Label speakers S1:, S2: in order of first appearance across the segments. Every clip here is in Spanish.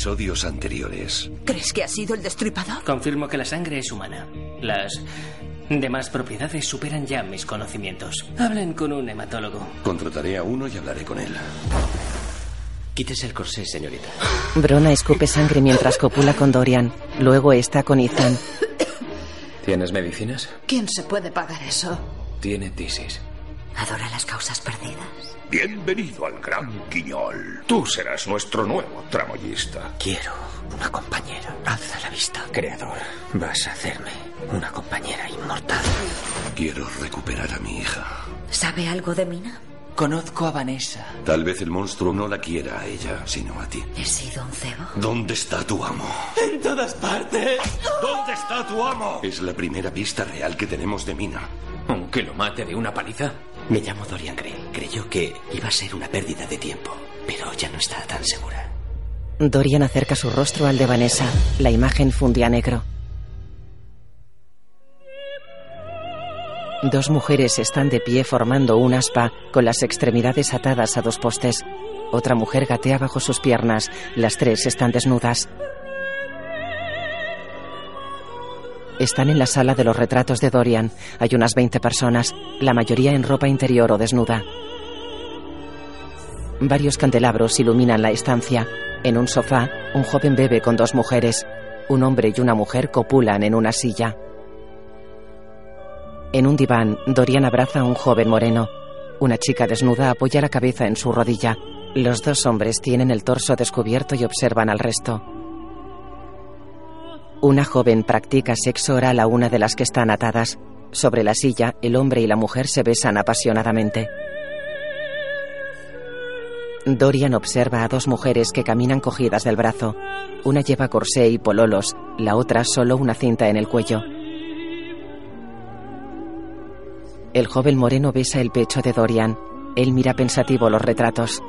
S1: episodios anteriores.
S2: ¿Crees que ha sido el destripador?
S3: Confirmo que la sangre es humana. Las demás propiedades superan ya mis conocimientos. Hablen con un hematólogo.
S1: Contrataré a uno y hablaré con él.
S4: Quítese el corsé, señorita.
S5: Brona escupe sangre mientras copula con Dorian. Luego está con Ethan.
S4: ¿Tienes medicinas?
S2: ¿Quién se puede pagar eso?
S4: Tiene tisis.
S2: Adora las causas perdidas.
S6: Bienvenido al Gran Quiñol. Tú serás nuestro nuevo tramoyista.
S4: Quiero una compañera. Alza la vista, creador. Vas a hacerme una compañera inmortal.
S1: Quiero recuperar a mi hija.
S2: ¿Sabe algo de Mina?
S7: Conozco a Vanessa.
S1: Tal vez el monstruo no la quiera a ella, sino a ti.
S2: He sido un cebo.
S1: ¿Dónde está tu amo?
S7: En todas partes.
S1: ¿Dónde está tu amo? Es la primera pista real que tenemos de Mina.
S4: ¿Aunque lo mate de una paliza? Me llamo Dorian Gray. Creyó que iba a ser una pérdida de tiempo, pero ya no está tan segura.
S5: Dorian acerca su rostro al de Vanessa. La imagen fundía negro. Dos mujeres están de pie formando un aspa con las extremidades atadas a dos postes. Otra mujer gatea bajo sus piernas. Las tres están desnudas. Están en la sala de los retratos de Dorian. Hay unas 20 personas, la mayoría en ropa interior o desnuda. Varios candelabros iluminan la estancia. En un sofá, un joven bebe con dos mujeres. Un hombre y una mujer copulan en una silla. En un diván, Dorian abraza a un joven moreno. Una chica desnuda apoya la cabeza en su rodilla. Los dos hombres tienen el torso descubierto y observan al resto. Una joven practica sexo oral a una de las que están atadas. Sobre la silla, el hombre y la mujer se besan apasionadamente. Dorian observa a dos mujeres que caminan cogidas del brazo. Una lleva corsé y pololos, la otra solo una cinta en el cuello. El joven moreno besa el pecho de Dorian. Él mira pensativo los retratos.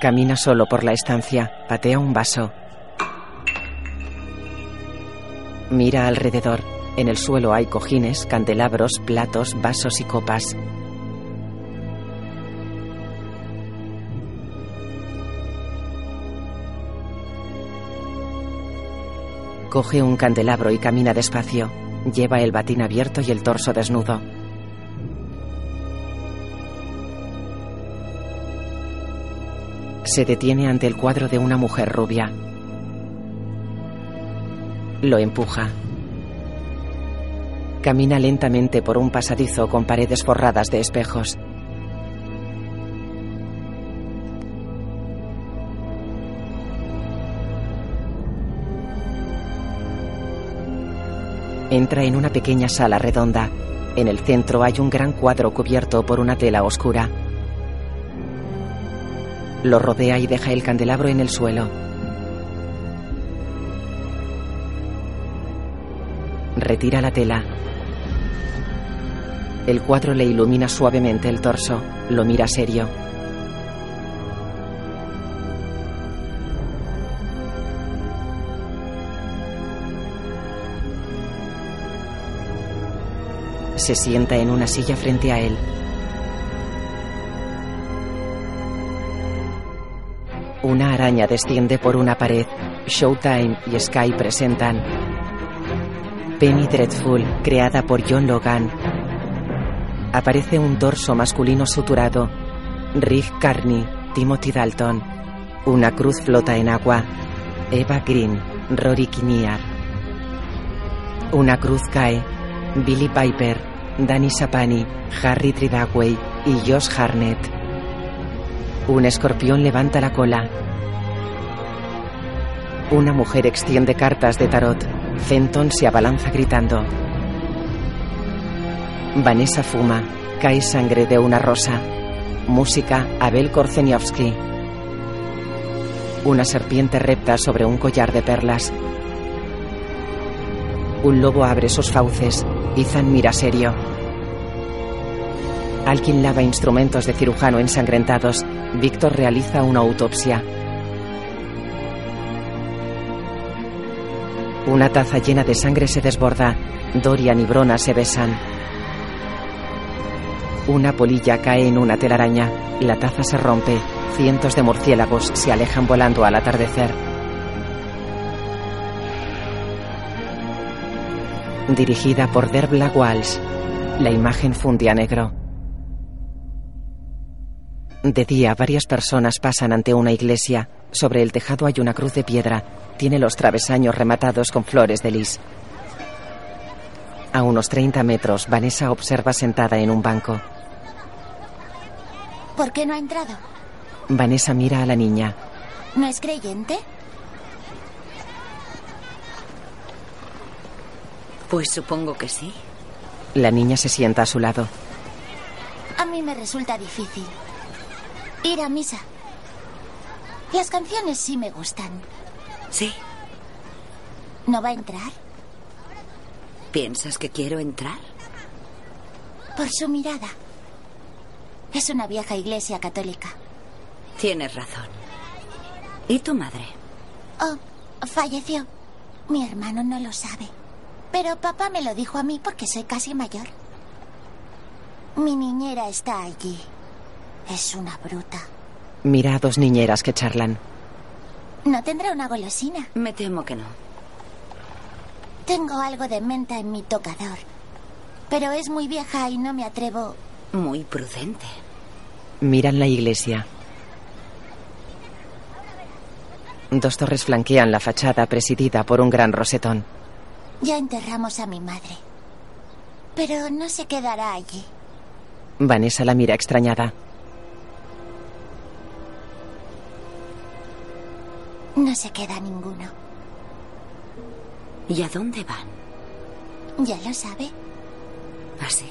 S5: Camina solo por la estancia, patea un vaso. Mira alrededor. En el suelo hay cojines, candelabros, platos, vasos y copas. Coge un candelabro y camina despacio. Lleva el batín abierto y el torso desnudo. Se detiene ante el cuadro de una mujer rubia. Lo empuja. Camina lentamente por un pasadizo con paredes forradas de espejos. Entra en una pequeña sala redonda. En el centro hay un gran cuadro cubierto por una tela oscura. Lo rodea y deja el candelabro en el suelo. Retira la tela. El cuadro le ilumina suavemente el torso. Lo mira serio. Se sienta en una silla frente a él. Una araña desciende por una pared. Showtime y Sky presentan Penny Dreadful, creada por John Logan. Aparece un torso masculino suturado. Rick Carney, Timothy Dalton. Una cruz flota en agua. Eva Green, Rory Kinnear. Una cruz cae. Billy Piper, Danny Sapani, Harry Tridagway y Josh Harnett. Un escorpión levanta la cola. Una mujer extiende cartas de tarot. Fenton se abalanza gritando. Vanessa fuma. Cae sangre de una rosa. Música Abel Korzeniowski. Una serpiente repta sobre un collar de perlas. Un lobo abre sus fauces. Ethan mira serio. Alguien lava instrumentos de cirujano ensangrentados. Víctor realiza una autopsia. Una taza llena de sangre se desborda. Dorian y Brona se besan. Una polilla cae en una telaraña. La taza se rompe. Cientos de murciélagos se alejan volando al atardecer. Dirigida por Derbla Walsh. La imagen funde a negro. De día, varias personas pasan ante una iglesia. Sobre el tejado hay una cruz de piedra. Tiene los travesaños rematados con flores de lis. A unos 30 metros, Vanessa observa sentada en un banco.
S8: ¿Por qué no ha entrado?
S5: Vanessa mira a la niña.
S8: ¿No es creyente?
S2: Pues supongo que sí.
S5: La niña se sienta a su lado.
S8: A mí me resulta difícil. Ir a misa. Las canciones sí me gustan.
S2: Sí.
S8: ¿No va a entrar?
S2: ¿Piensas que quiero entrar?
S8: Por su mirada. Es una vieja iglesia católica.
S2: Tienes razón. ¿Y tu madre?
S8: Oh, falleció. Mi hermano no lo sabe. Pero papá me lo dijo a mí porque soy casi mayor. Mi niñera está allí. Es una bruta.
S5: Mira a dos niñeras que charlan.
S8: ¿No tendrá una golosina?
S2: Me temo que no.
S8: Tengo algo de menta en mi tocador. Pero es muy vieja y no me atrevo.
S2: Muy prudente.
S5: Miran la iglesia. Dos torres flanquean la fachada presidida por un gran rosetón.
S8: Ya enterramos a mi madre. Pero no se quedará allí.
S5: Vanessa la mira extrañada.
S8: No se queda ninguno.
S2: ¿Y a dónde van?
S8: ¿Ya lo sabe?
S2: ¿Así?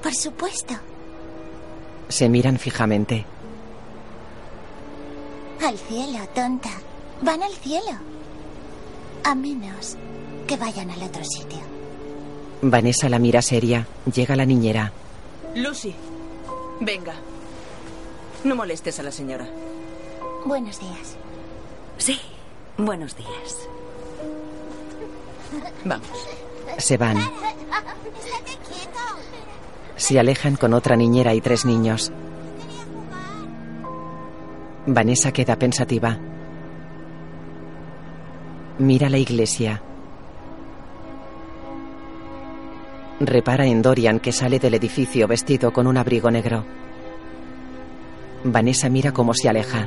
S8: Por supuesto.
S5: Se miran fijamente.
S8: Al cielo, tonta. Van al cielo. A menos que vayan al otro sitio.
S5: Vanessa la mira seria. Llega la niñera.
S9: Lucy, venga. No molestes a la señora.
S8: Buenos días.
S2: Sí, buenos días.
S9: Vamos.
S5: Se van. Se alejan con otra niñera y tres niños. Vanessa queda pensativa. Mira la iglesia. Repara en Dorian que sale del edificio vestido con un abrigo negro. Vanessa mira cómo se aleja.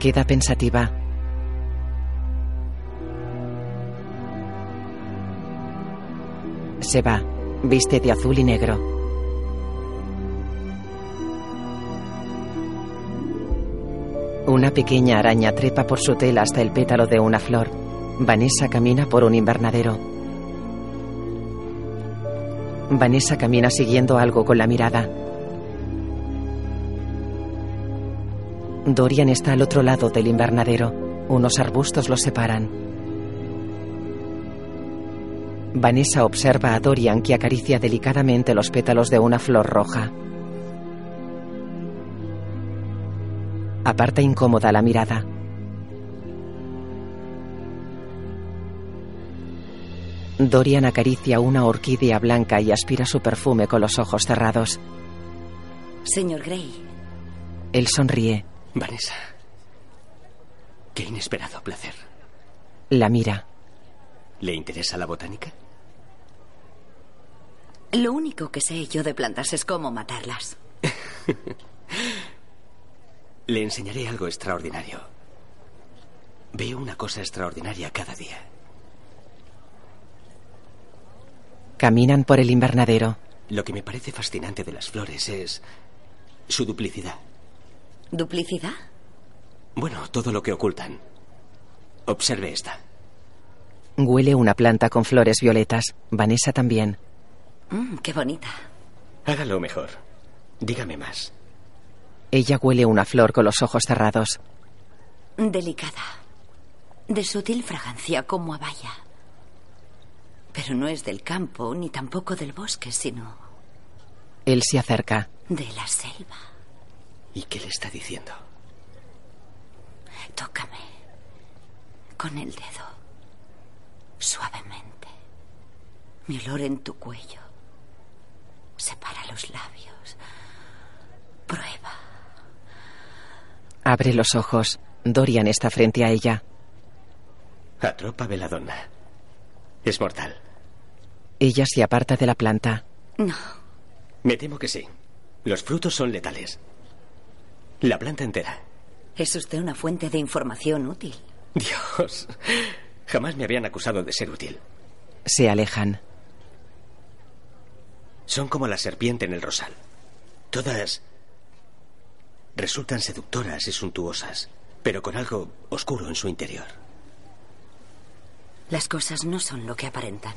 S5: Queda pensativa. Se va. Viste de azul y negro. Una pequeña araña trepa por su tela hasta el pétalo de una flor. Vanessa camina por un invernadero. Vanessa camina siguiendo algo con la mirada. Dorian está al otro lado del invernadero. Unos arbustos los separan. Vanessa observa a Dorian que acaricia delicadamente los pétalos de una flor roja. Aparta incómoda la mirada. Dorian acaricia una orquídea blanca y aspira su perfume con los ojos cerrados.
S2: Señor Gray.
S5: Él sonríe.
S4: Vanessa. Qué inesperado placer.
S5: La mira.
S4: ¿Le interesa la botánica?
S2: Lo único que sé yo de plantas es cómo matarlas.
S4: Le enseñaré algo extraordinario. Veo una cosa extraordinaria cada día.
S5: Caminan por el invernadero.
S4: Lo que me parece fascinante de las flores es su duplicidad.
S2: ¿Duplicidad?
S4: Bueno, todo lo que ocultan. Observe esta.
S5: Huele una planta con flores violetas. Vanessa también.
S2: Mm, qué bonita.
S4: Hágalo mejor. Dígame más.
S5: Ella huele una flor con los ojos cerrados.
S2: Delicada. De sutil fragancia como a valla. Pero no es del campo ni tampoco del bosque, sino
S5: Él se acerca.
S2: de la selva.
S4: ¿Y qué le está diciendo?
S2: Tócame con el dedo, suavemente. Mi olor en tu cuello. Separa los labios. Prueba.
S5: Abre los ojos. Dorian está frente a ella.
S4: Atropa veladonna. Es mortal.
S5: Ella se aparta de la planta.
S2: No.
S4: Me temo que sí. Los frutos son letales. La planta entera.
S2: Es usted una fuente de información útil.
S4: Dios. Jamás me habían acusado de ser útil.
S5: Se alejan.
S4: Son como la serpiente en el rosal. Todas resultan seductoras y suntuosas, pero con algo oscuro en su interior.
S2: Las cosas no son lo que aparentan.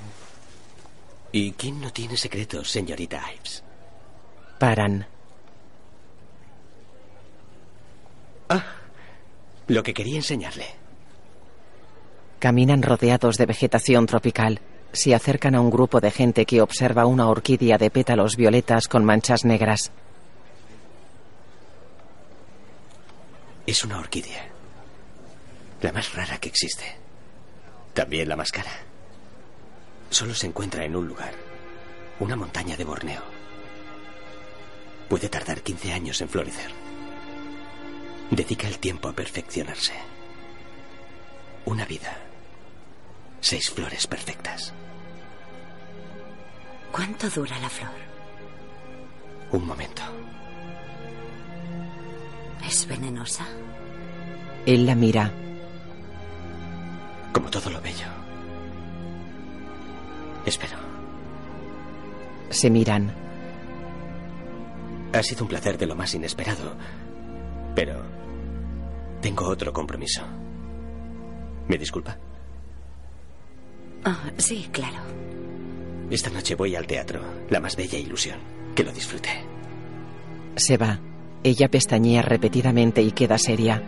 S4: ¿Y quién no tiene secretos, señorita Ives?
S5: Paran.
S4: Ah, lo que quería enseñarle.
S5: Caminan rodeados de vegetación tropical. Se acercan a un grupo de gente que observa una orquídea de pétalos violetas con manchas negras.
S4: Es una orquídea. La más rara que existe. También la más cara. Solo se encuentra en un lugar. Una montaña de Borneo. Puede tardar 15 años en florecer. Dedica el tiempo a perfeccionarse. Una vida. Seis flores perfectas.
S2: ¿Cuánto dura la flor?
S4: Un momento.
S2: ¿Es venenosa?
S5: Él la mira.
S4: Como todo lo bello. Espero.
S5: Se miran.
S4: Ha sido un placer de lo más inesperado. Pero tengo otro compromiso. ¿Me disculpa?
S2: Ah, sí, claro.
S4: Esta noche voy al teatro. La más bella ilusión. Que lo disfrute.
S5: Se va. Ella pestañea repetidamente y queda seria.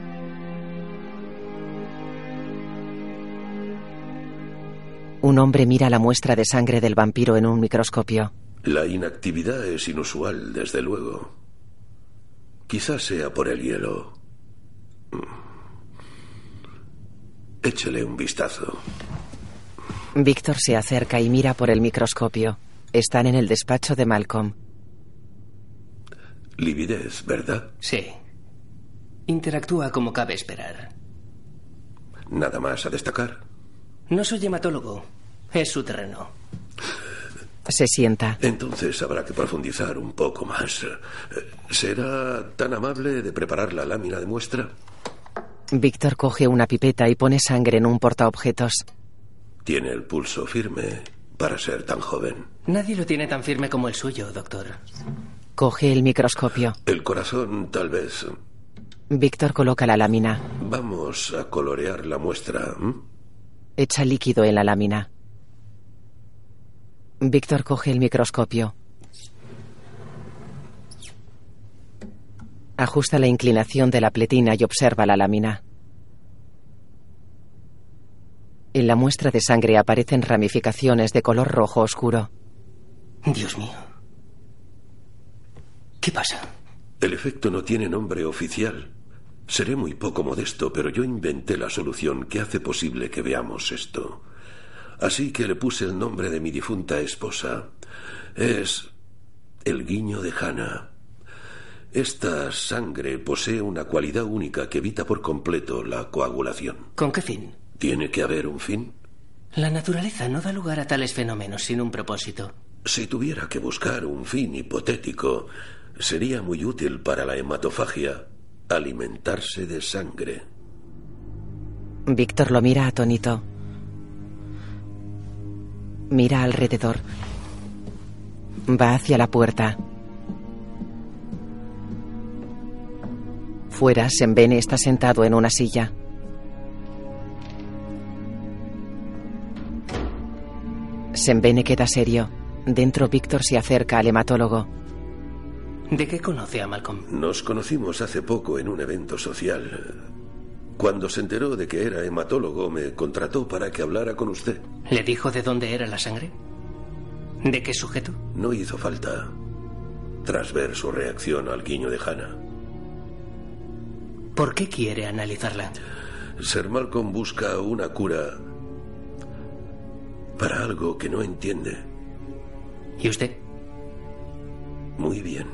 S5: Un hombre mira la muestra de sangre del vampiro en un microscopio.
S10: La inactividad es inusual, desde luego. Quizás sea por el hielo. Échele un vistazo.
S5: Víctor se acerca y mira por el microscopio. Están en el despacho de Malcolm.
S10: Lividez, ¿verdad?
S3: Sí. Interactúa como cabe esperar.
S10: Nada más a destacar.
S3: No soy hematólogo. Es su terreno.
S5: Se sienta.
S10: Entonces habrá que profundizar un poco más. ¿Será tan amable de preparar la lámina de muestra?
S5: Víctor coge una pipeta y pone sangre en un portaobjetos.
S10: Tiene el pulso firme para ser tan joven.
S3: Nadie lo tiene tan firme como el suyo, doctor.
S5: Coge el microscopio.
S10: El corazón, tal vez.
S5: Víctor coloca la lámina.
S10: Vamos a colorear la muestra.
S5: Echa líquido en la lámina. Víctor coge el microscopio. Ajusta la inclinación de la pletina y observa la lámina. En la muestra de sangre aparecen ramificaciones de color rojo oscuro.
S3: Dios mío. ¿Qué pasa?
S10: El efecto no tiene nombre oficial. Seré muy poco modesto, pero yo inventé la solución que hace posible que veamos esto. Así que le puse el nombre de mi difunta esposa. Es el guiño de Hannah. Esta sangre posee una cualidad única que evita por completo la coagulación.
S3: ¿Con qué fin?
S10: ¿Tiene que haber un fin?
S3: La naturaleza no da lugar a tales fenómenos sin un propósito.
S10: Si tuviera que buscar un fin hipotético, sería muy útil para la hematofagia alimentarse de sangre.
S5: Víctor lo mira atónito. Mira alrededor. Va hacia la puerta. Fuera, Sembene está sentado en una silla. Sembene queda serio. Dentro, Víctor se acerca al hematólogo.
S3: ¿De qué conoce a Malcolm?
S10: Nos conocimos hace poco en un evento social. Cuando se enteró de que era hematólogo, me contrató para que hablara con usted.
S3: ¿Le dijo de dónde era la sangre? ¿De qué sujeto?
S10: No hizo falta, tras ver su reacción al guiño de Hannah.
S3: ¿Por qué quiere analizarla?
S10: Sir Malcolm busca una cura para algo que no entiende.
S3: ¿Y usted?
S10: Muy bien.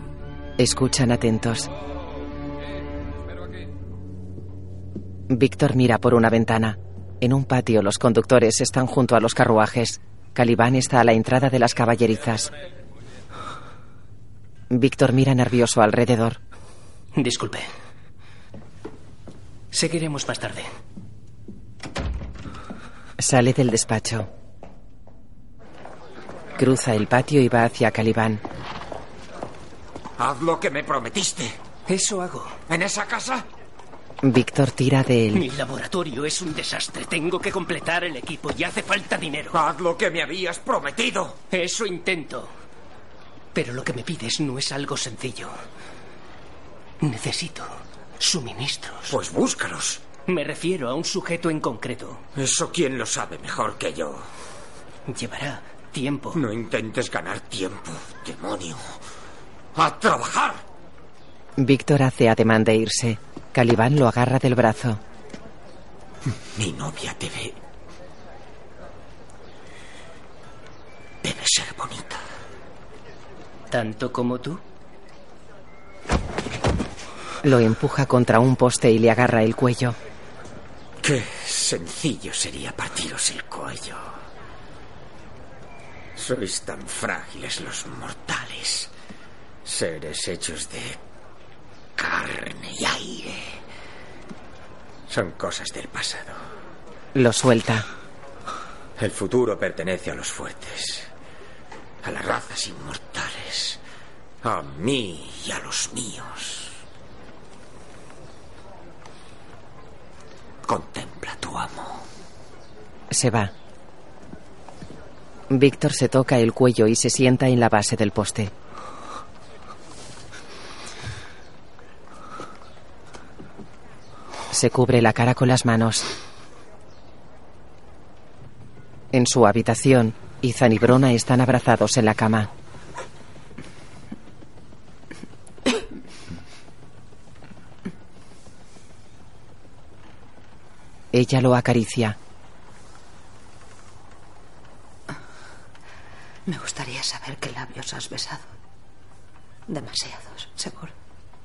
S5: Escuchan atentos. Víctor mira por una ventana. En un patio los conductores están junto a los carruajes. Calibán está a la entrada de las caballerizas. Víctor mira nervioso alrededor.
S3: Disculpe. Seguiremos más tarde.
S5: Sale del despacho. Cruza el patio y va hacia Calibán.
S11: Haz lo que me prometiste.
S3: Eso hago.
S11: ¿En esa casa?
S5: Víctor tira de
S3: Mi
S5: él.
S3: laboratorio es un desastre. Tengo que completar el equipo y hace falta dinero.
S11: Haz lo que me habías prometido.
S3: Eso intento. Pero lo que me pides no es algo sencillo. Necesito suministros.
S11: Pues búscalos.
S3: Me refiero a un sujeto en concreto.
S11: Eso quién lo sabe mejor que yo.
S3: Llevará tiempo.
S11: No intentes ganar tiempo, demonio. ¡A trabajar!
S5: Víctor hace ademán de irse. Calibán lo agarra del brazo.
S11: Mi novia debe. Debe ser bonita.
S3: ¿Tanto como tú?
S5: Lo empuja contra un poste y le agarra el cuello.
S11: Qué sencillo sería partiros el cuello. Sois tan frágiles los mortales. Seres hechos de carne y aire. Son cosas del pasado.
S5: Lo suelta.
S11: El futuro pertenece a los fuertes, a las razas inmortales, a mí y a los míos. Contempla tu amo.
S5: Se va. Víctor se toca el cuello y se sienta en la base del poste. Se cubre la cara con las manos. En su habitación, Ethan y Brona están abrazados en la cama. Ella lo acaricia.
S12: Me gustaría saber qué labios has besado. Demasiados, seguro.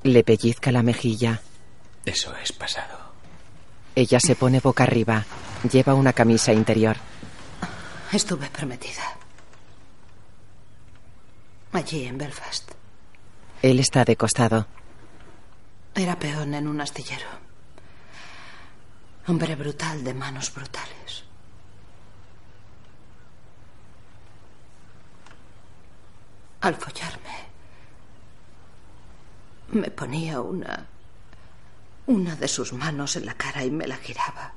S5: Le pellizca la mejilla.
S13: Eso es pasado.
S5: Ella se pone boca arriba. Lleva una camisa interior.
S12: Estuve prometida. Allí en Belfast.
S5: Él está de costado.
S12: Era peón en un astillero. Hombre brutal de manos brutales. Al follarme, me ponía una. Una de sus manos en la cara y me la giraba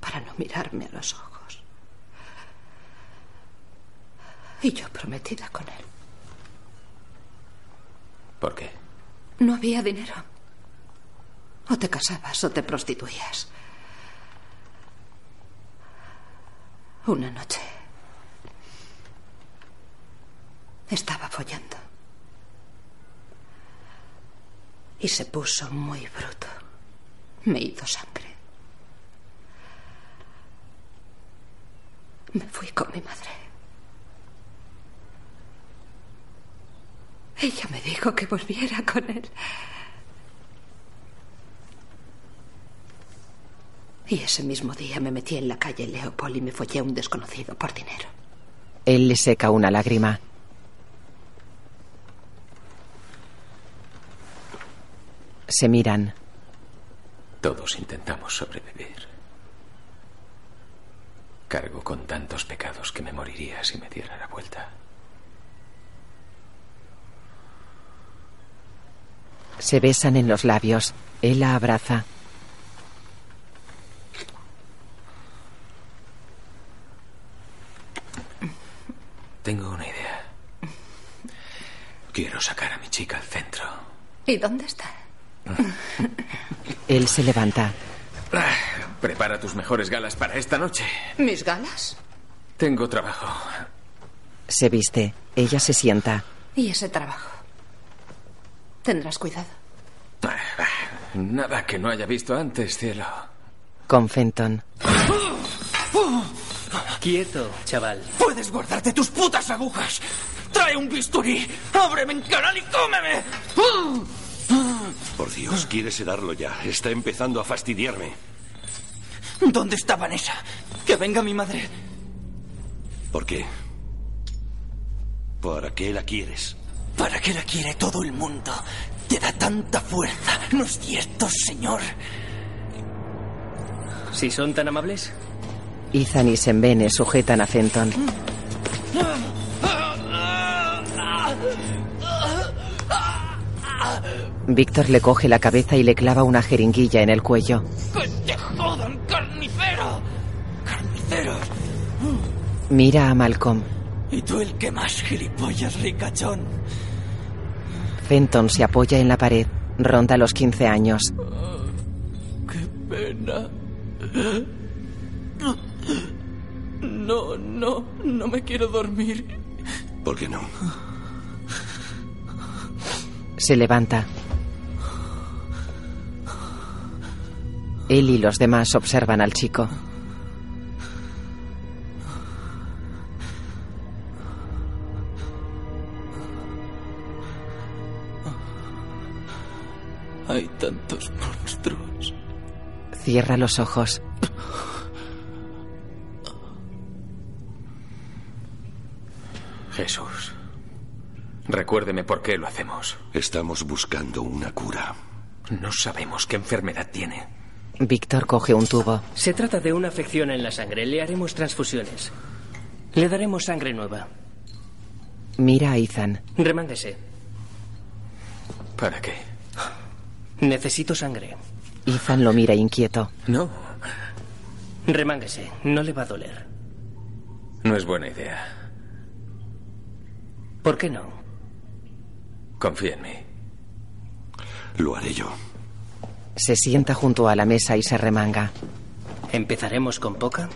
S12: para no mirarme a los ojos. Y yo prometida con él.
S13: ¿Por qué?
S12: No había dinero. O te casabas o te prostituías. Una noche. Estaba follando. Y se puso muy bruto. Me hizo sangre. Me fui con mi madre. Ella me dijo que volviera con él. Y ese mismo día me metí en la calle Leopold y me follé a un desconocido por dinero.
S5: Él le seca una lágrima. Se miran.
S13: Todos intentamos sobrevivir. Cargo con tantos pecados que me moriría si me diera la vuelta.
S5: Se besan en los labios. Él la abraza.
S13: Tengo una idea. Quiero sacar a mi chica al centro.
S12: ¿Y dónde está?
S5: Él se levanta.
S13: Ah, Prepara tus mejores galas para esta noche.
S12: ¿Mis galas?
S13: Tengo trabajo.
S5: Se viste. Ella se sienta.
S12: ¿Y ese trabajo? Tendrás cuidado.
S13: Nada que no haya visto antes, cielo.
S5: Con Fenton.
S3: Quieto, chaval.
S7: Puedes guardarte tus putas agujas. Trae un bisturí. Ábreme en canal y cómeme.
S1: Por Dios, quiere sedarlo ya. Está empezando a fastidiarme.
S7: ¿Dónde está Vanessa? Que venga mi madre.
S1: ¿Por qué? ¿Para qué la quieres?
S7: ¿Para qué la quiere todo el mundo? Te da tanta fuerza. ¿No es cierto, señor?
S3: Si son tan amables.
S5: Ethan y Sembene sujetan a Fenton. Víctor le coge la cabeza y le clava una jeringuilla en el cuello.
S7: ¡Que te jodan, carnicero! ¡Carniceros!
S5: Mira a Malcolm.
S7: Y tú el que más gilipollas, ricachón.
S5: Fenton se apoya en la pared. Ronda los 15 años.
S7: ¡Qué pena! No, no, no me quiero dormir.
S1: ¿Por qué no?
S5: Se levanta. Él y los demás observan al chico.
S7: Hay tantos monstruos.
S5: Cierra los ojos.
S11: Recuérdeme por qué lo hacemos.
S1: Estamos buscando una cura.
S11: No sabemos qué enfermedad tiene.
S5: Víctor coge un tubo.
S3: Se trata de una afección en la sangre. Le haremos transfusiones. Le daremos sangre nueva.
S5: Mira a Ethan.
S3: Remánguese.
S11: ¿Para qué?
S3: Necesito sangre.
S5: Ethan lo mira inquieto.
S11: No.
S3: Remánguese. No le va a doler.
S11: No es buena idea.
S3: ¿Por qué no?
S11: Confía en mí.
S1: Lo haré yo.
S5: Se sienta junto a la mesa y se remanga.
S3: Empezaremos con poca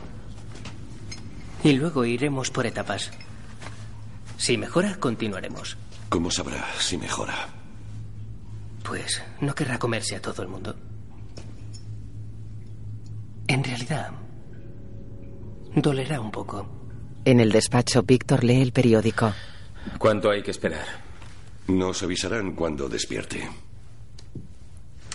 S3: y luego iremos por etapas. Si mejora, continuaremos.
S1: ¿Cómo sabrá si mejora?
S3: Pues no querrá comerse a todo el mundo. En realidad, dolerá un poco.
S5: En el despacho, Víctor lee el periódico.
S11: ¿Cuánto hay que esperar?
S1: Nos avisarán cuando despierte.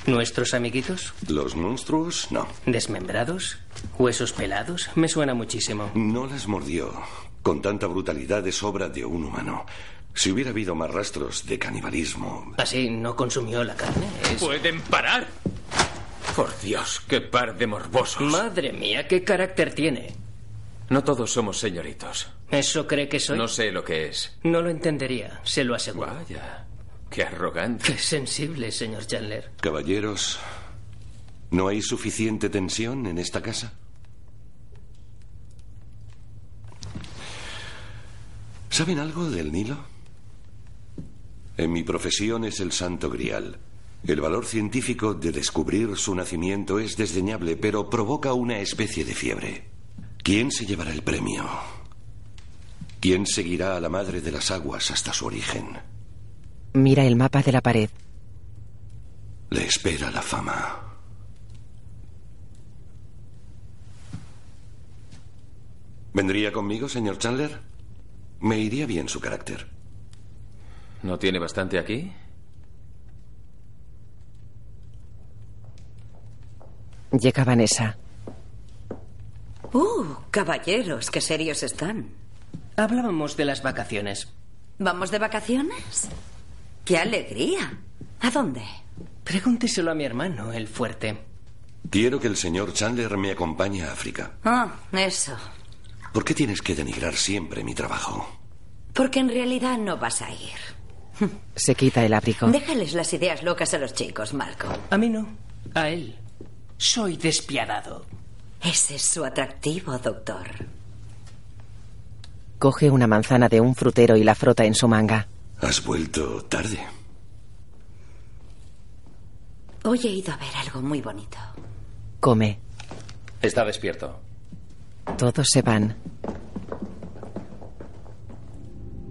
S3: ¿Nuestros amiguitos?
S1: ¿Los monstruos? No.
S3: ¿Desmembrados? ¿Huesos pelados? Me suena muchísimo.
S1: No las mordió. Con tanta brutalidad es obra de un humano. Si hubiera habido más rastros de canibalismo.
S3: ¿Así no consumió la carne? Es...
S11: ¿Pueden parar? Por Dios, qué par de morbosos.
S3: Madre mía, qué carácter tiene.
S11: No todos somos señoritos.
S3: ¿Eso cree que soy?
S11: No sé lo que es.
S3: No lo entendería, se lo aseguro.
S11: Vaya, qué arrogante.
S3: Qué sensible, señor Chandler.
S1: Caballeros, ¿no hay suficiente tensión en esta casa? ¿Saben algo del Nilo? En mi profesión es el santo grial. El valor científico de descubrir su nacimiento es desdeñable, pero provoca una especie de fiebre. ¿Quién se llevará el premio? ¿Quién seguirá a la madre de las aguas hasta su origen?
S5: Mira el mapa de la pared.
S1: Le espera la fama. ¿Vendría conmigo, señor Chandler? Me iría bien su carácter.
S11: ¿No tiene bastante aquí?
S5: Llega Vanessa.
S2: Uh, caballeros, qué serios están.
S3: Hablábamos de las vacaciones.
S2: ¿Vamos de vacaciones? ¡Qué alegría! ¿A dónde?
S3: Pregúnteselo a mi hermano, el fuerte.
S1: Quiero que el señor Chandler me acompañe a África.
S2: Ah, eso.
S1: ¿Por qué tienes que denigrar siempre mi trabajo?
S2: Porque en realidad no vas a ir.
S5: Se quita el abrigo.
S2: Déjales las ideas locas a los chicos, Malcolm.
S3: A mí no. A él. Soy despiadado.
S2: Ese es su atractivo, doctor.
S5: Coge una manzana de un frutero y la frota en su manga.
S1: Has vuelto tarde.
S2: Hoy he ido a ver algo muy bonito.
S5: Come.
S13: Está despierto.
S5: Todos se van.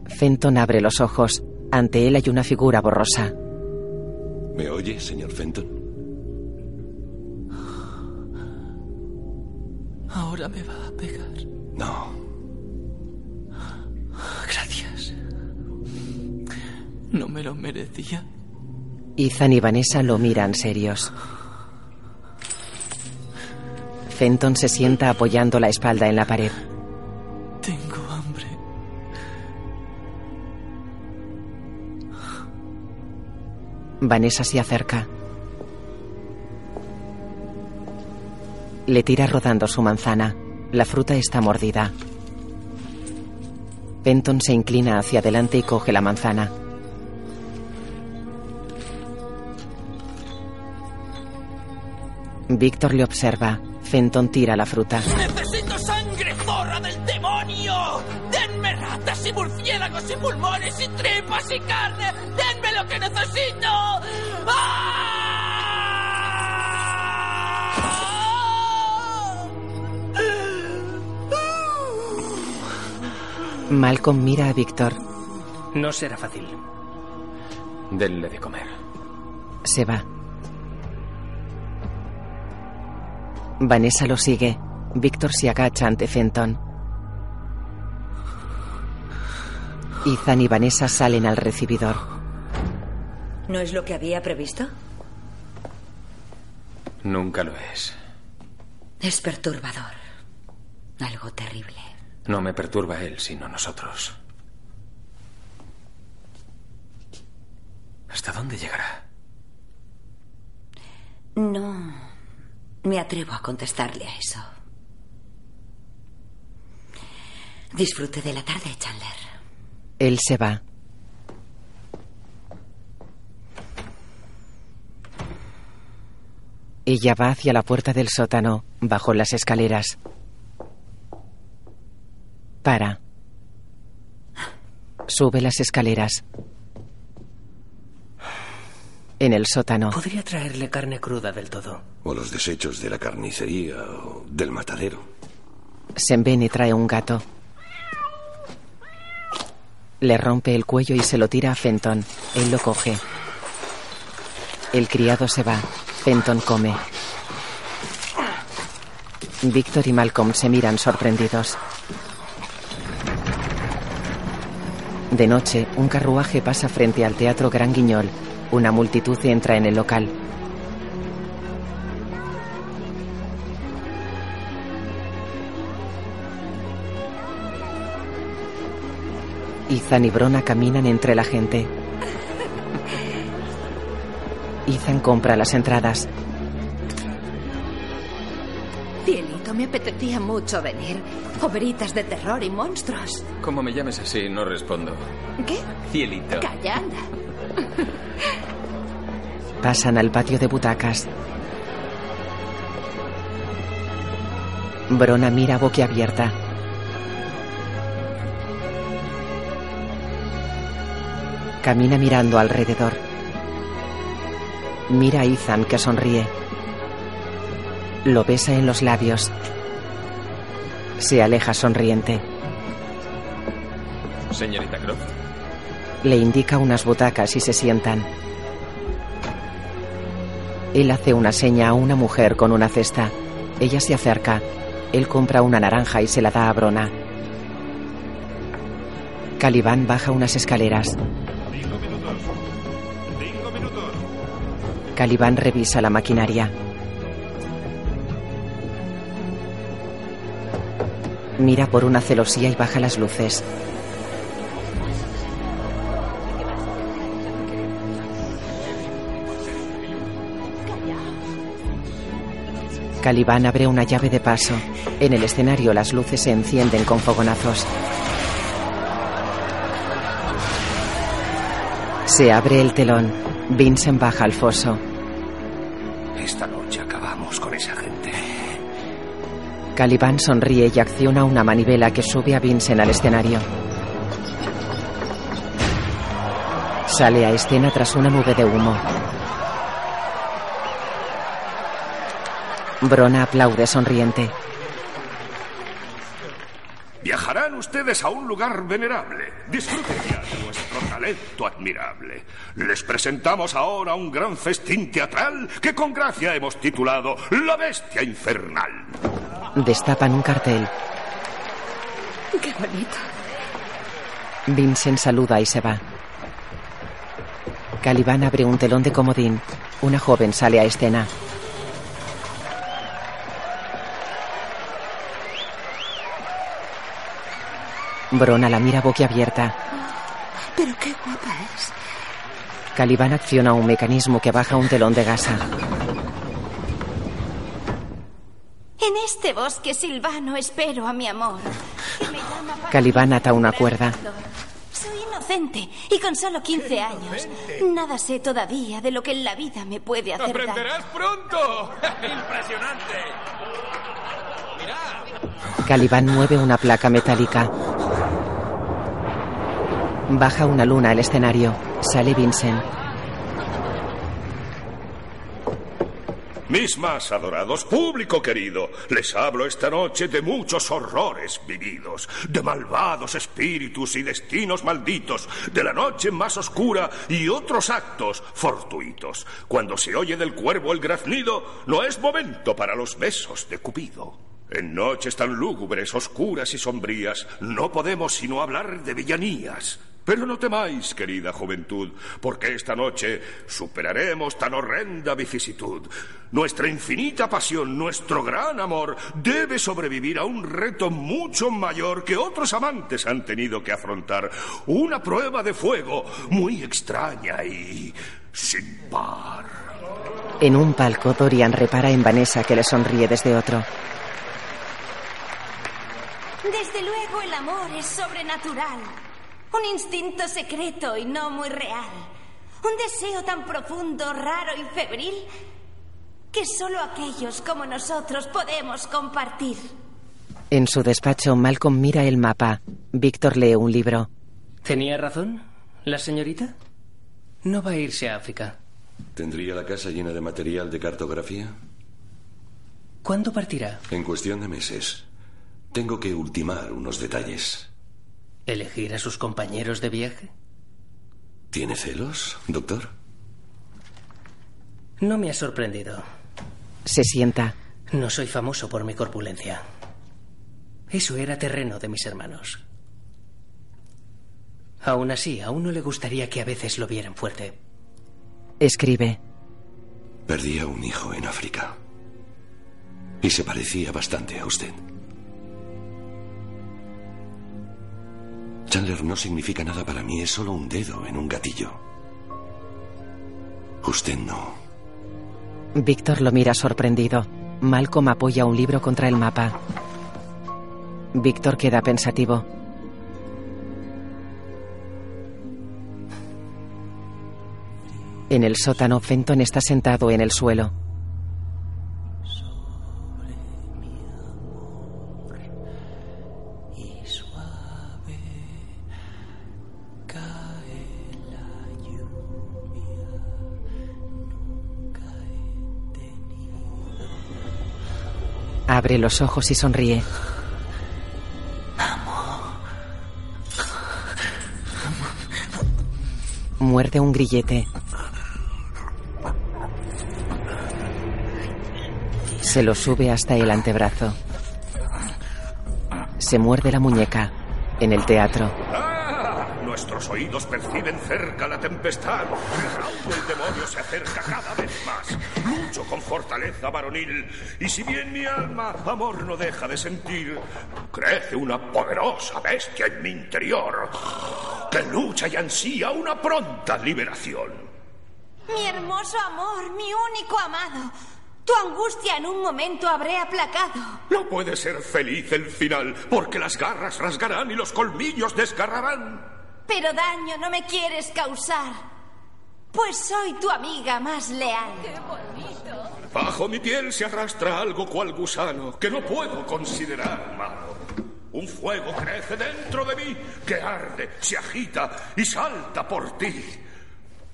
S5: Fenton abre los ojos. Ante él hay una figura borrosa.
S1: ¿Me oye, señor Fenton?
S7: Ahora me va a pegar.
S6: No.
S7: No me lo merecía.
S5: Ethan y Vanessa lo miran serios. Fenton se sienta apoyando la espalda en la pared.
S7: Tengo hambre.
S5: Vanessa se acerca. Le tira rodando su manzana. La fruta está mordida. Fenton se inclina hacia adelante y coge la manzana. Víctor le observa. Fenton tira la fruta.
S7: ¡Necesito sangre, zorra del demonio! ¡Denme ratas y murciélagos y pulmones y tripas y carne! ¡Denme lo que necesito!
S5: Malcolm mira a Víctor.
S3: No será fácil.
S11: Denle de comer.
S5: Se va. Vanessa lo sigue. Víctor se agacha ante Fenton. Ethan y Vanessa salen al recibidor.
S2: ¿No es lo que había previsto?
S11: Nunca lo es.
S2: Es perturbador. Algo terrible.
S11: No me perturba él, sino nosotros. ¿Hasta dónde llegará?
S2: No me atrevo a contestarle a eso. Disfrute de la tarde, Chandler.
S5: Él se va. Ella va hacia la puerta del sótano, bajo las escaleras. Para. Sube las escaleras. En el sótano.
S3: Podría traerle carne cruda del todo.
S1: O los desechos de la carnicería o del matadero.
S5: Sembene trae un gato. Le rompe el cuello y se lo tira a Fenton. Él lo coge. El criado se va. Fenton come. Víctor y Malcolm se miran sorprendidos. De noche, un carruaje pasa frente al Teatro Gran Guiñol. Una multitud entra en el local. Ethan y Brona caminan entre la gente. Ethan compra las entradas.
S2: Cielito, me apetecía mucho venir. Oberitas de terror y monstruos.
S11: Como me llames así, no respondo.
S2: ¿Qué?
S11: Cielito.
S2: Calla, anda.
S5: Pasan al patio de butacas. Brona mira boquiabierta. Camina mirando alrededor. Mira a Ethan que sonríe. Lo besa en los labios. Se aleja sonriente.
S11: Señorita Croft.
S5: Le indica unas butacas y se sientan. Él hace una seña a una mujer con una cesta. Ella se acerca. Él compra una naranja y se la da a Brona. Calibán baja unas escaleras. Calibán revisa la maquinaria. Mira por una celosía y baja las luces. Calibán abre una llave de paso. En el escenario las luces se encienden con fogonazos. Se abre el telón. Vincent baja al foso.
S6: Esta noche acabamos con esa gente.
S5: Calibán sonríe y acciona una manivela que sube a Vincent al escenario. Sale a escena tras una nube de humo. Brona aplaude sonriente.
S6: Viajarán ustedes a un lugar venerable. Disfruten ya de nuestro talento admirable. Les presentamos ahora un gran festín teatral que con gracia hemos titulado La Bestia Infernal.
S5: Destapan un cartel.
S2: Qué bonito.
S5: Vincent saluda y se va. Caliban abre un telón de comodín. Una joven sale a escena. Brona la mira boquiabierta.
S2: Pero qué guapa es.
S5: Caliban acciona un mecanismo que baja un telón de gasa.
S14: En este bosque silvano espero a mi amor. que me llama para
S5: Caliban ata una cuerda.
S14: Soy inocente y con solo 15 años. Nada sé todavía de lo que en la vida me puede hacer.
S7: ¡Aprenderás pronto! ¡Impresionante!
S5: Caliban mueve una placa metálica. Baja una luna al escenario. Sale Vincent.
S6: Mis más adorados, público querido, les hablo esta noche de muchos horrores vividos, de malvados espíritus y destinos malditos, de la noche más oscura y otros actos fortuitos. Cuando se oye del cuervo el graznido, no es momento para los besos de Cupido. En noches tan lúgubres, oscuras y sombrías, no podemos sino hablar de villanías. Pero no temáis, querida juventud, porque esta noche superaremos tan horrenda vicisitud. Nuestra infinita pasión, nuestro gran amor, debe sobrevivir a un reto mucho mayor que otros amantes han tenido que afrontar. Una prueba de fuego muy extraña y sin par.
S5: En un palco, Dorian repara en Vanessa que le sonríe desde otro.
S14: Desde luego el amor es sobrenatural. Un instinto secreto y no muy real. Un deseo tan profundo, raro y febril que solo aquellos como nosotros podemos compartir.
S5: En su despacho, Malcolm mira el mapa. Víctor lee un libro.
S3: ¿Tenía razón, la señorita? No va a irse a África.
S1: ¿Tendría la casa llena de material de cartografía?
S3: ¿Cuándo partirá?
S1: En cuestión de meses. Tengo que ultimar unos detalles.
S3: ¿Elegir a sus compañeros de viaje?
S1: ¿Tiene celos, doctor?
S3: No me ha sorprendido.
S5: Se sienta.
S3: No soy famoso por mi corpulencia. Eso era terreno de mis hermanos. Aún así, a uno le gustaría que a veces lo vieran fuerte.
S5: Escribe.
S1: Perdí a un hijo en África. Y se parecía bastante a usted. Chandler no significa nada para mí, es solo un dedo en un gatillo. Usted no.
S5: Víctor lo mira sorprendido. Malcolm apoya un libro contra el mapa. Víctor queda pensativo. En el sótano, Fenton está sentado en el suelo. Abre los ojos y sonríe. Muerde un grillete. Se lo sube hasta el antebrazo. Se muerde la muñeca. En el teatro.
S6: Oídos perciben cerca la tempestad. Raúl el demonio se acerca cada vez más. Lucho con fortaleza varonil. Y si bien mi alma amor no deja de sentir, crece una poderosa bestia en mi interior que lucha y ansía una pronta liberación.
S14: Mi hermoso amor, mi único amado. Tu angustia en un momento habré aplacado.
S6: No puede ser feliz el final, porque las garras rasgarán y los colmillos desgarrarán.
S14: Pero daño no me quieres causar. Pues soy tu amiga más leal. ¡Qué bonito!
S6: Bajo mi piel se arrastra algo cual gusano que no puedo considerar malo. Un fuego crece dentro de mí que arde, se agita y salta por ti.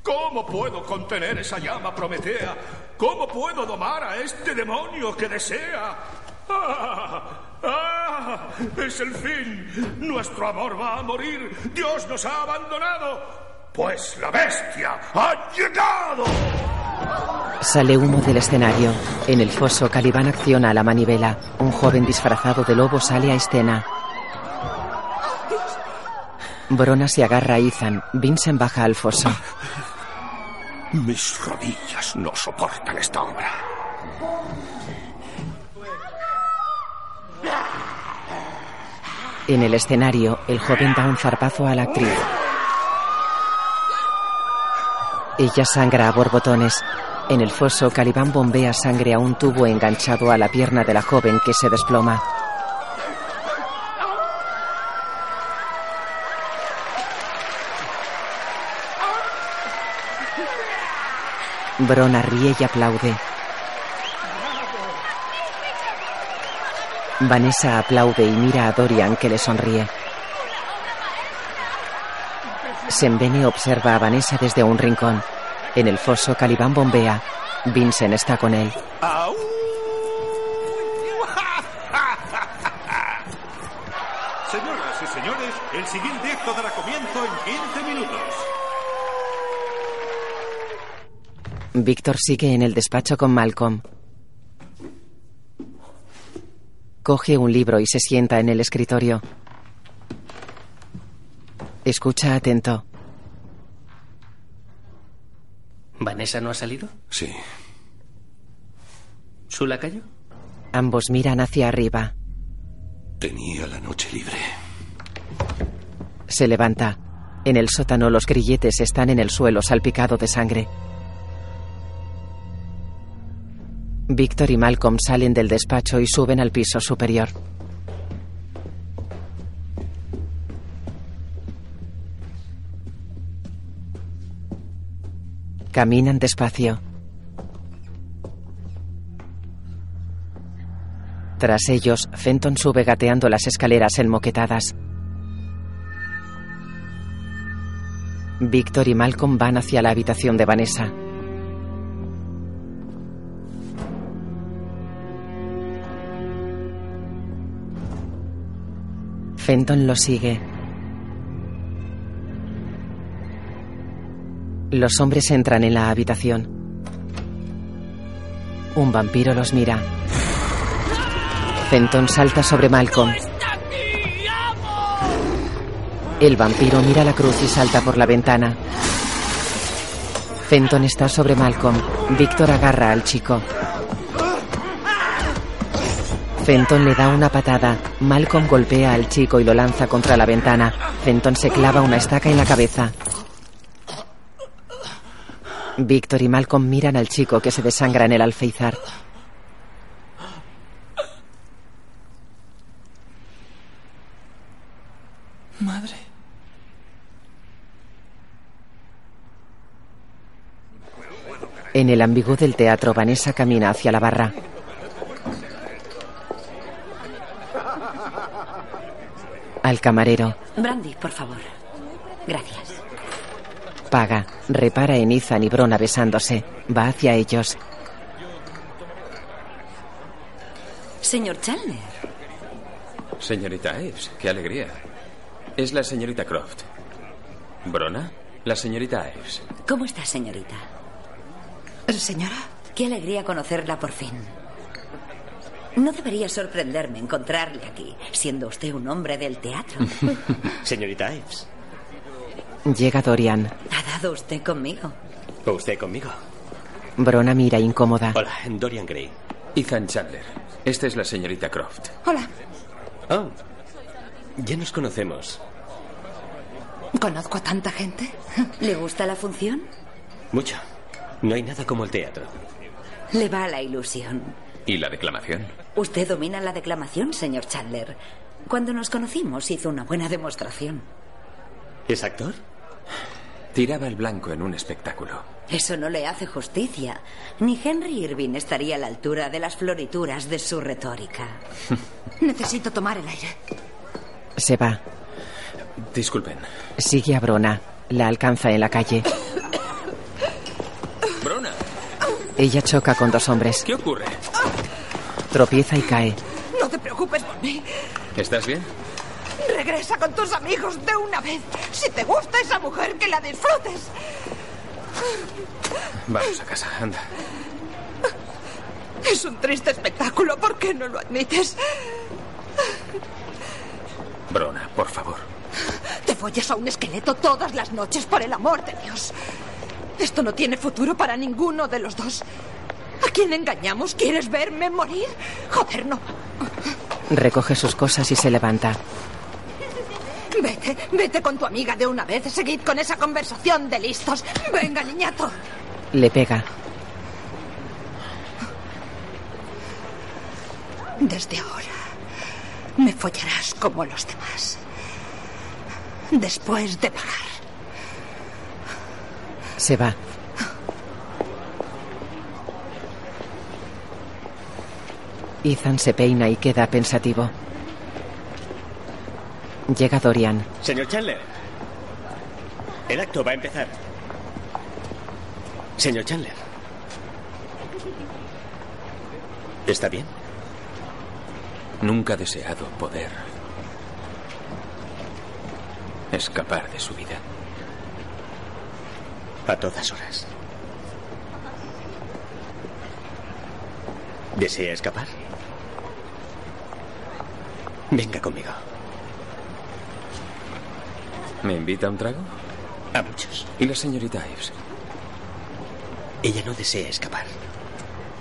S6: ¿Cómo puedo contener esa llama prometea? ¿Cómo puedo domar a este demonio que desea? ¡Ah! ¡Ah! ¡Es el fin! Nuestro amor va a morir. Dios nos ha abandonado. Pues la bestia ha llegado.
S5: Sale humo del escenario. En el foso, Calibán acciona la manivela. Un joven disfrazado de lobo sale a escena. Brona se agarra a Ethan. Vincent baja al foso.
S6: Mis rodillas no soportan esta obra.
S5: En el escenario, el joven da un zarpazo a la actriz. Ella sangra a borbotones. En el foso, Calibán bombea sangre a un tubo enganchado a la pierna de la joven que se desploma. Brona ríe y aplaude. Vanessa aplaude y mira a Dorian que le sonríe. Sembene observa a Vanessa desde un rincón. En el foso, Calibán bombea. Vincent está con él.
S15: Señoras y señores, el siguiente acto dará comienzo en 15 minutos.
S5: Víctor sigue en el despacho con Malcolm. Coge un libro y se sienta en el escritorio. Escucha atento.
S3: ¿Vanessa no ha salido?
S1: Sí.
S3: ¿Su lacayo?
S5: Ambos miran hacia arriba.
S1: Tenía la noche libre.
S5: Se levanta. En el sótano los grilletes están en el suelo salpicado de sangre. Víctor y Malcolm salen del despacho y suben al piso superior. Caminan despacio. Tras ellos, Fenton sube gateando las escaleras enmoquetadas. Víctor y Malcolm van hacia la habitación de Vanessa. Fenton lo sigue. Los hombres entran en la habitación. Un vampiro los mira. Fenton salta sobre Malcolm. El vampiro mira la cruz y salta por la ventana. Fenton está sobre Malcolm. Víctor agarra al chico. Fenton le da una patada. Malcolm golpea al chico y lo lanza contra la ventana. Fenton se clava una estaca en la cabeza. Víctor y Malcolm miran al chico que se desangra en el alféizar.
S7: Madre.
S5: En el ambigú del teatro, Vanessa camina hacia la barra. Al camarero.
S2: Brandy, por favor. Gracias.
S5: Paga. Repara en Ethan y Brona besándose. Va hacia ellos.
S2: Señor Chandler.
S11: Señorita Ives, qué alegría. Es la señorita Croft. ¿Brona? La señorita Ives.
S2: ¿Cómo está, señorita?
S12: Señora.
S2: Qué alegría conocerla por fin. No debería sorprenderme encontrarle aquí, siendo usted un hombre del teatro.
S4: Señorita Ives.
S5: Llega Dorian.
S2: ¿Ha dado usted conmigo?
S4: ¿O usted conmigo?
S5: Brona mira incómoda.
S4: Hola, Dorian Gray.
S11: Ethan Chandler. Esta es la señorita Croft.
S12: Hola.
S4: Oh, ya nos conocemos.
S12: ¿Conozco a tanta gente?
S2: ¿Le gusta la función?
S4: Mucho. No hay nada como el teatro.
S2: Le va la ilusión.
S11: ¿Y la declamación?
S2: Usted domina la declamación, señor Chandler. Cuando nos conocimos hizo una buena demostración.
S4: ¿Es actor?
S11: Tiraba el blanco en un espectáculo.
S2: Eso no le hace justicia. Ni Henry Irving estaría a la altura de las florituras de su retórica.
S12: Necesito tomar el aire.
S5: Se va.
S11: Disculpen.
S5: Sigue a Brona. La alcanza en la calle.
S11: Brona,
S5: Ella choca con dos hombres.
S11: ¿qué ocurre?
S5: Tropieza y cae.
S12: No te preocupes por mí.
S11: ¿Estás bien?
S12: Regresa con tus amigos de una vez. Si te gusta esa mujer, que la disfrutes.
S4: Vamos a casa, anda.
S12: Es un triste espectáculo. ¿Por qué no lo admites?
S4: Brona, por favor.
S12: Te follas a un esqueleto todas las noches, por el amor de Dios. Esto no tiene futuro para ninguno de los dos. ¿A quién engañamos? ¿Quieres verme morir? Joder, no.
S5: Recoge sus cosas y se levanta.
S12: Vete, vete con tu amiga de una vez. Seguid con esa conversación de listos. Venga, niñato.
S5: Le pega.
S12: Desde ahora me follarás como los demás. Después de pagar.
S5: Se va. Ethan se peina y queda pensativo. Llega Dorian.
S4: Señor Chandler. El acto va a empezar. Señor Chandler. ¿Está bien?
S11: Nunca ha deseado poder escapar de su vida.
S4: A todas horas. ¿Desea escapar? Venga conmigo.
S11: ¿Me invita a un trago?
S4: A muchos.
S11: ¿Y la señorita Ives?
S4: Ella no desea escapar.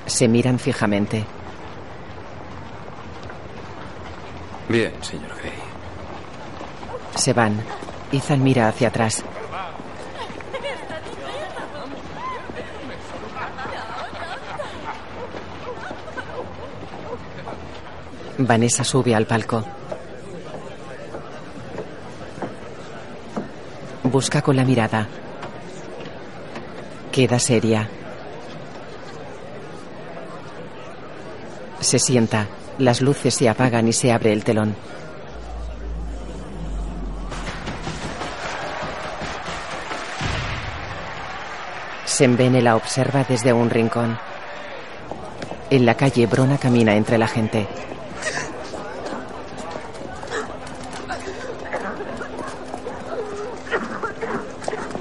S5: Se miran fijamente.
S11: Bien, señor Gray.
S5: Se van. Ethan mira hacia atrás. Vanessa sube al palco. Busca con la mirada. Queda seria. Se sienta. Las luces se apagan y se abre el telón. Sembene la observa desde un rincón. En la calle, Brona camina entre la gente.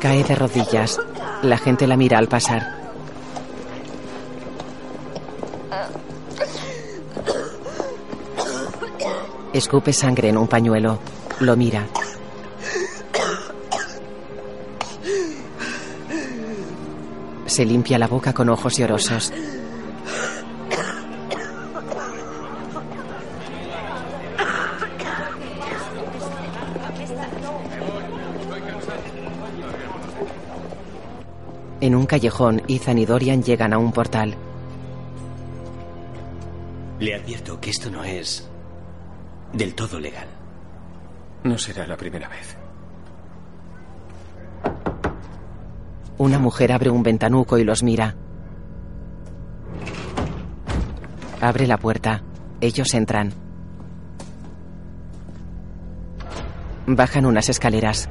S5: Cae de rodillas. La gente la mira al pasar. Escupe sangre en un pañuelo. Lo mira. Se limpia la boca con ojos llorosos. En un callejón, Ethan y Dorian llegan a un portal.
S4: Le advierto que esto no es del todo legal.
S11: No será la primera vez.
S5: Una mujer abre un ventanuco y los mira. Abre la puerta. Ellos entran. Bajan unas escaleras.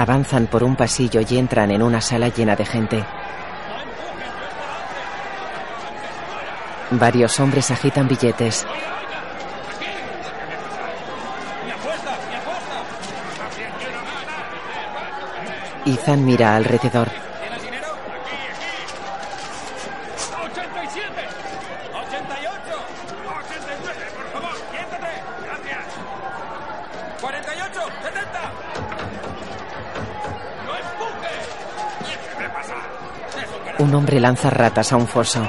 S5: Avanzan por un pasillo y entran en una sala llena de gente. Varios hombres agitan billetes. Ethan mira alrededor. Hombre lanza ratas a un foso.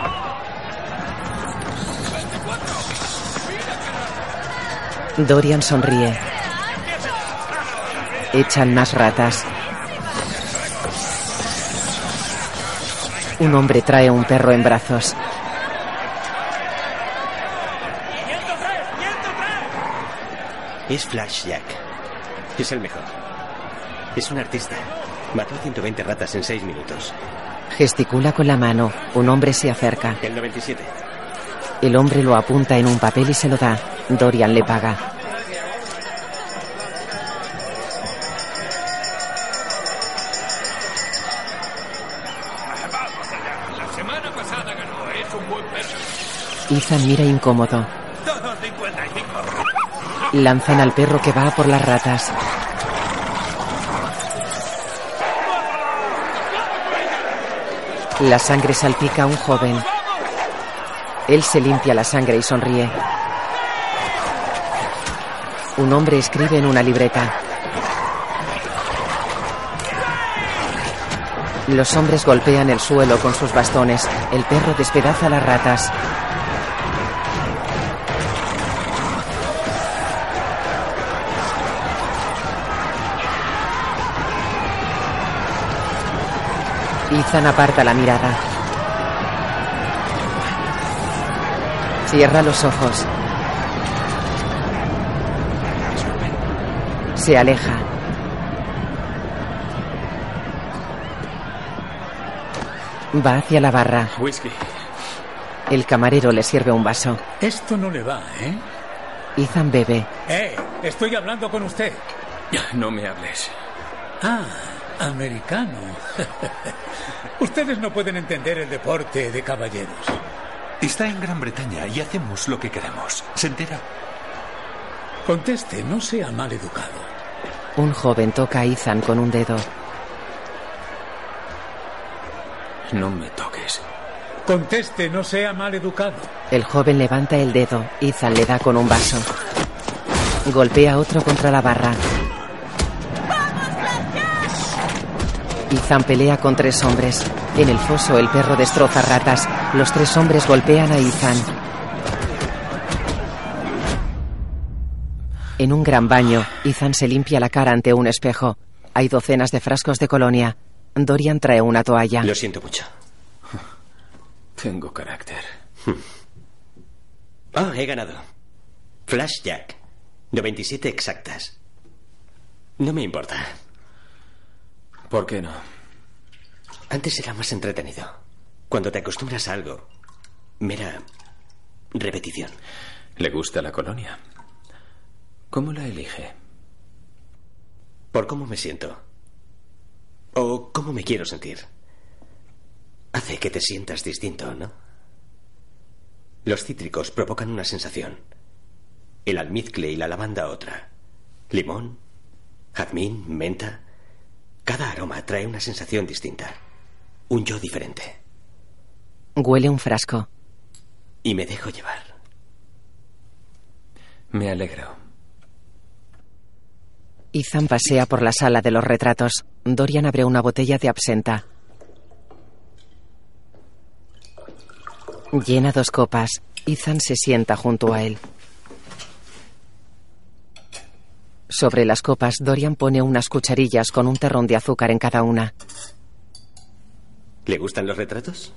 S5: Dorian sonríe. Echan más ratas. Un hombre trae un perro en brazos.
S4: Es Flash Jack. Es el mejor. Es un artista. Mató 120 ratas en 6 minutos.
S5: Gesticula con la mano. Un hombre se acerca.
S4: El 97.
S5: El hombre lo apunta en un papel y se lo da. Dorian le paga. Ethan mira incómodo. Lanzan al perro que va por las ratas. La sangre salpica a un joven. Él se limpia la sangre y sonríe. Un hombre escribe en una libreta. Los hombres golpean el suelo con sus bastones. El perro despedaza las ratas. Ethan aparta la mirada. Cierra los ojos. Se aleja. Va hacia la barra.
S16: Whisky.
S5: El camarero le sirve un vaso.
S16: Esto no le va, ¿eh?
S5: Ethan bebe.
S16: ¡Eh! Estoy hablando con usted.
S13: No me hables.
S16: Ah, americano. Ustedes no pueden entender el deporte de caballeros.
S15: Está en Gran Bretaña y hacemos lo que queremos. ¿Se entera?
S16: Conteste, no sea mal educado.
S5: Un joven toca a Ethan con un dedo.
S13: No me toques.
S16: Conteste, no sea mal educado.
S5: El joven levanta el dedo. Ethan le da con un vaso. Golpea a otro contra la barra. Ethan pelea con tres hombres. En el foso el perro destroza ratas. Los tres hombres golpean a Ethan. En un gran baño, Ethan se limpia la cara ante un espejo. Hay docenas de frascos de colonia. Dorian trae una toalla.
S4: Lo siento mucho.
S13: Tengo carácter.
S4: Ah, he ganado. Flash Jack. 97 exactas. No me importa.
S13: ¿Por qué no?
S4: Antes era más entretenido. Cuando te acostumbras a algo, mera repetición.
S13: ¿Le gusta la colonia? ¿Cómo la elige?
S4: Por cómo me siento. O cómo me quiero sentir. Hace que te sientas distinto, ¿no? Los cítricos provocan una sensación. El almizcle y la lavanda otra. Limón, jazmín, menta. Cada aroma trae una sensación distinta. Un yo diferente.
S5: Huele un frasco.
S4: Y me dejo llevar.
S13: Me alegro.
S5: Ethan pasea por la sala de los retratos. Dorian abre una botella de absenta. Llena dos copas. Ethan se sienta junto a él. Sobre las copas, Dorian pone unas cucharillas con un terrón de azúcar en cada una.
S4: ¿Le gustan los retratos?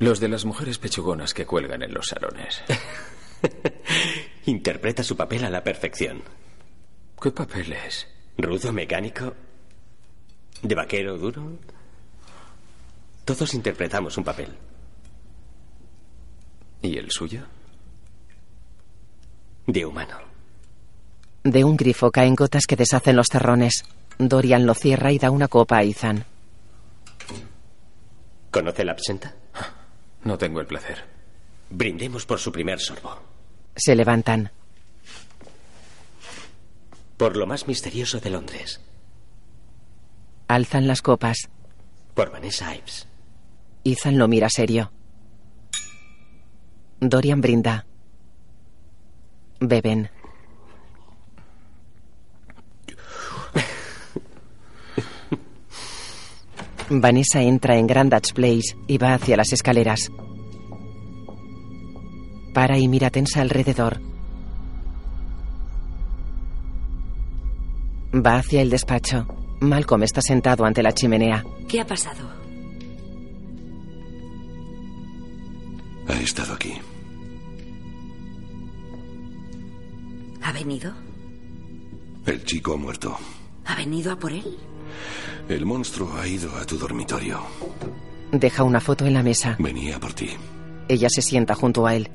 S13: Los de las mujeres pechugonas que cuelgan en los salones.
S4: Interpreta su papel a la perfección.
S13: ¿Qué papel es?
S4: ¿Rudo, mecánico? ¿De vaquero duro? Todos interpretamos un papel.
S13: ¿Y el suyo?
S4: De humano.
S5: De un grifo caen gotas que deshacen los terrones. Dorian lo cierra y da una copa a Ethan.
S4: ¿Conoce la absenta?
S13: No tengo el placer.
S4: Brindemos por su primer sorbo.
S5: Se levantan.
S4: Por lo más misterioso de Londres.
S5: Alzan las copas.
S4: Por Vanessa Ives.
S5: Ethan lo mira serio. Dorian brinda. Beben. Vanessa entra en Grandad's Place y va hacia las escaleras. Para y mira tensa alrededor. Va hacia el despacho. Malcolm está sentado ante la chimenea.
S2: ¿Qué ha pasado?
S1: Ha estado aquí.
S2: ¿Ha venido?
S1: El chico ha muerto.
S2: ¿Ha venido a por él?
S1: El monstruo ha ido a tu dormitorio.
S5: Deja una foto en la mesa.
S1: Venía por ti.
S5: Ella se sienta junto a él.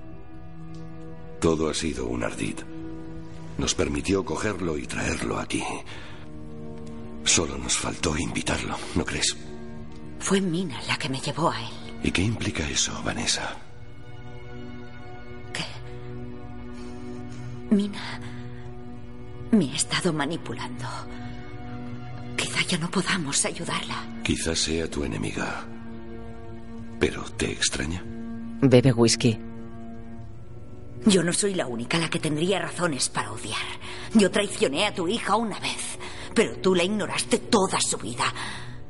S1: Todo ha sido un ardid. Nos permitió cogerlo y traerlo aquí. Solo nos faltó invitarlo, ¿no crees?
S2: Fue Mina la que me llevó a él.
S1: ¿Y qué implica eso, Vanessa?
S2: Mina me ha estado manipulando. Quizá ya no podamos ayudarla.
S1: Quizás sea tu enemiga. ¿Pero te extraña?
S5: Bebe whisky.
S2: Yo no soy la única la que tendría razones para odiar. Yo traicioné a tu hija una vez, pero tú la ignoraste toda su vida.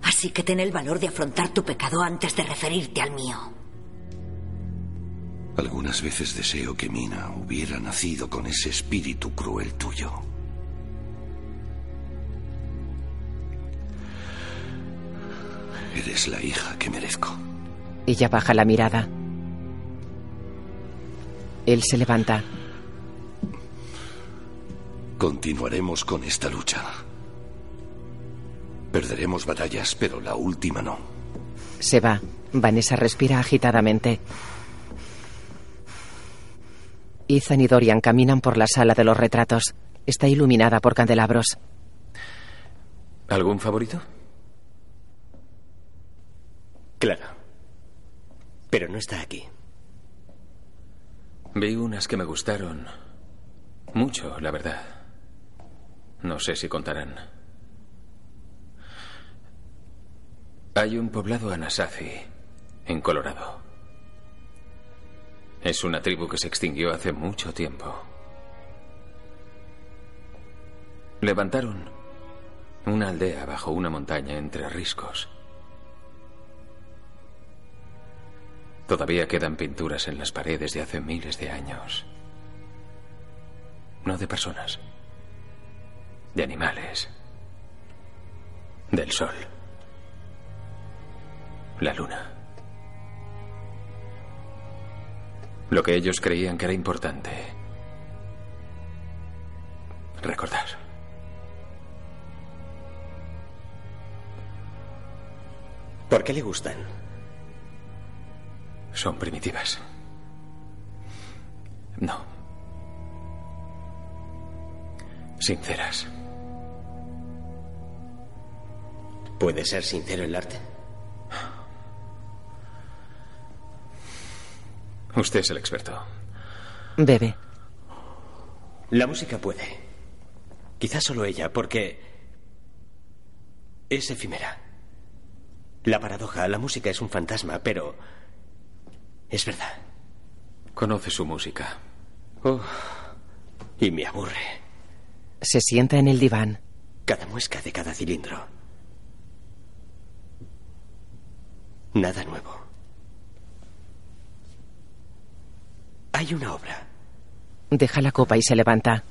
S2: Así que ten el valor de afrontar tu pecado antes de referirte al mío.
S1: Algunas veces deseo que Mina hubiera nacido con ese espíritu cruel tuyo. Eres la hija que merezco.
S5: Ella baja la mirada. Él se levanta.
S1: Continuaremos con esta lucha. Perderemos batallas, pero la última no.
S5: Se va. Vanessa respira agitadamente. Ethan y Dorian caminan por la sala de los retratos. Está iluminada por candelabros.
S13: ¿Algún favorito?
S4: Claro. Pero no está aquí.
S13: Vi unas que me gustaron mucho, la verdad. No sé si contarán. Hay un poblado Anasazi, en Colorado. Es una tribu que se extinguió hace mucho tiempo. Levantaron una aldea bajo una montaña entre riscos. Todavía quedan pinturas en las paredes de hace miles de años. No de personas, de animales, del sol, la luna. Lo que ellos creían que era importante. Recordar.
S4: ¿Por qué le gustan?
S13: Son primitivas. No. Sinceras.
S4: ¿Puede ser sincero el arte?
S13: Usted es el experto.
S5: Bebe.
S4: La música puede. Quizás solo ella, porque es efímera. La paradoja, la música es un fantasma, pero es verdad.
S13: Conoce su música.
S4: Oh, y me aburre.
S5: Se sienta en el diván.
S4: Cada muesca de cada cilindro. Nada nuevo. Hay una obra.
S5: Deja la copa y se levanta.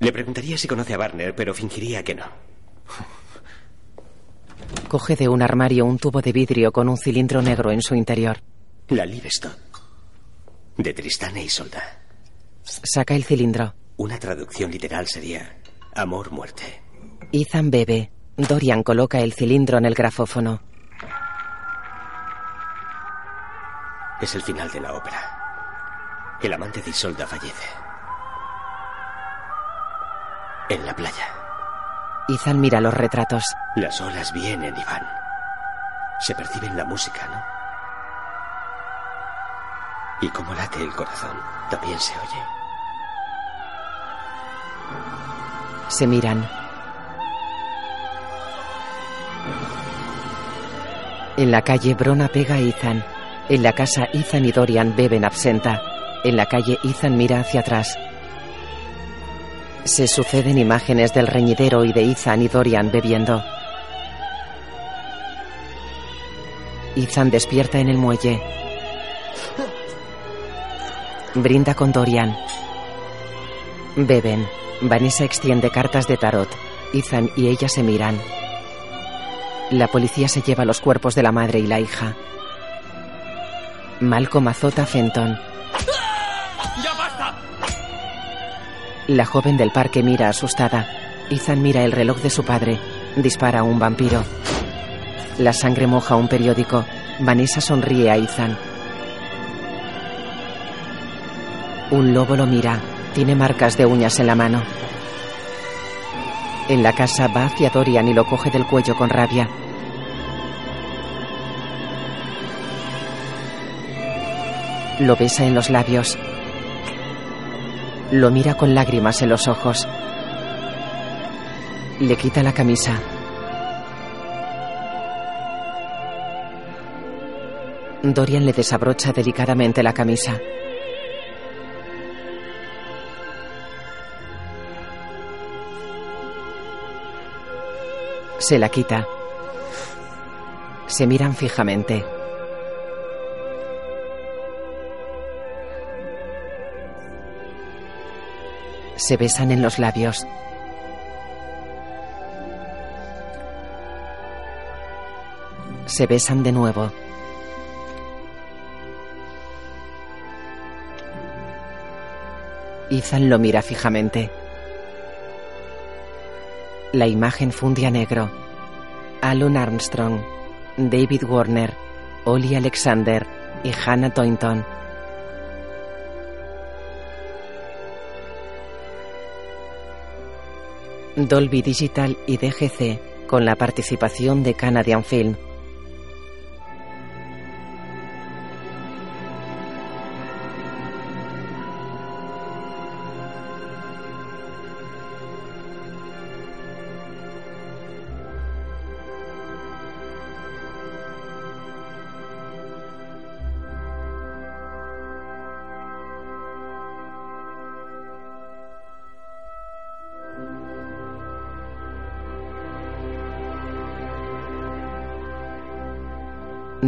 S4: Le preguntaría si conoce a Barner, pero fingiría que no.
S5: Coge de un armario un tubo de vidrio con un cilindro negro en su interior.
S4: La Livestock. De Tristán e Isolda.
S5: Saca el cilindro.
S4: Una traducción literal sería amor-muerte.
S5: Ethan bebe. Dorian coloca el cilindro en el grafófono.
S4: Es el final de la ópera. El amante de Isolda fallece. En la playa.
S5: Ethan mira los retratos.
S4: Las olas vienen y van. Se percibe en la música, ¿no? Y como late el corazón, también se oye.
S5: Se miran. En la calle, Brona pega a Ethan. En la casa, Ethan y Dorian beben absenta. En la calle, Ethan mira hacia atrás. Se suceden imágenes del reñidero y de Ethan y Dorian bebiendo. Ethan despierta en el muelle. Brinda con Dorian. Beben. Vanessa extiende cartas de tarot. Ethan y ella se miran. La policía se lleva los cuerpos de la madre y la hija. Malcolm azota a Fenton. La joven del parque mira asustada. Ethan mira el reloj de su padre. Dispara a un vampiro. La sangre moja un periódico. Vanessa sonríe a Ethan. Un lobo lo mira. Tiene marcas de uñas en la mano. En la casa va hacia Dorian y lo coge del cuello con rabia. Lo besa en los labios. Lo mira con lágrimas en los ojos. Le quita la camisa. Dorian le desabrocha delicadamente la camisa. Se la quita. Se miran fijamente. Se besan en los labios. Se besan de nuevo. Ethan lo mira fijamente. La imagen funde a negro. Alon Armstrong, David Warner, Ollie Alexander y Hannah Toynton. Dolby Digital y DGC con la participación de Canadian Film.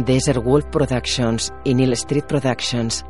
S5: Desert Wolf Productions y Neil Street Productions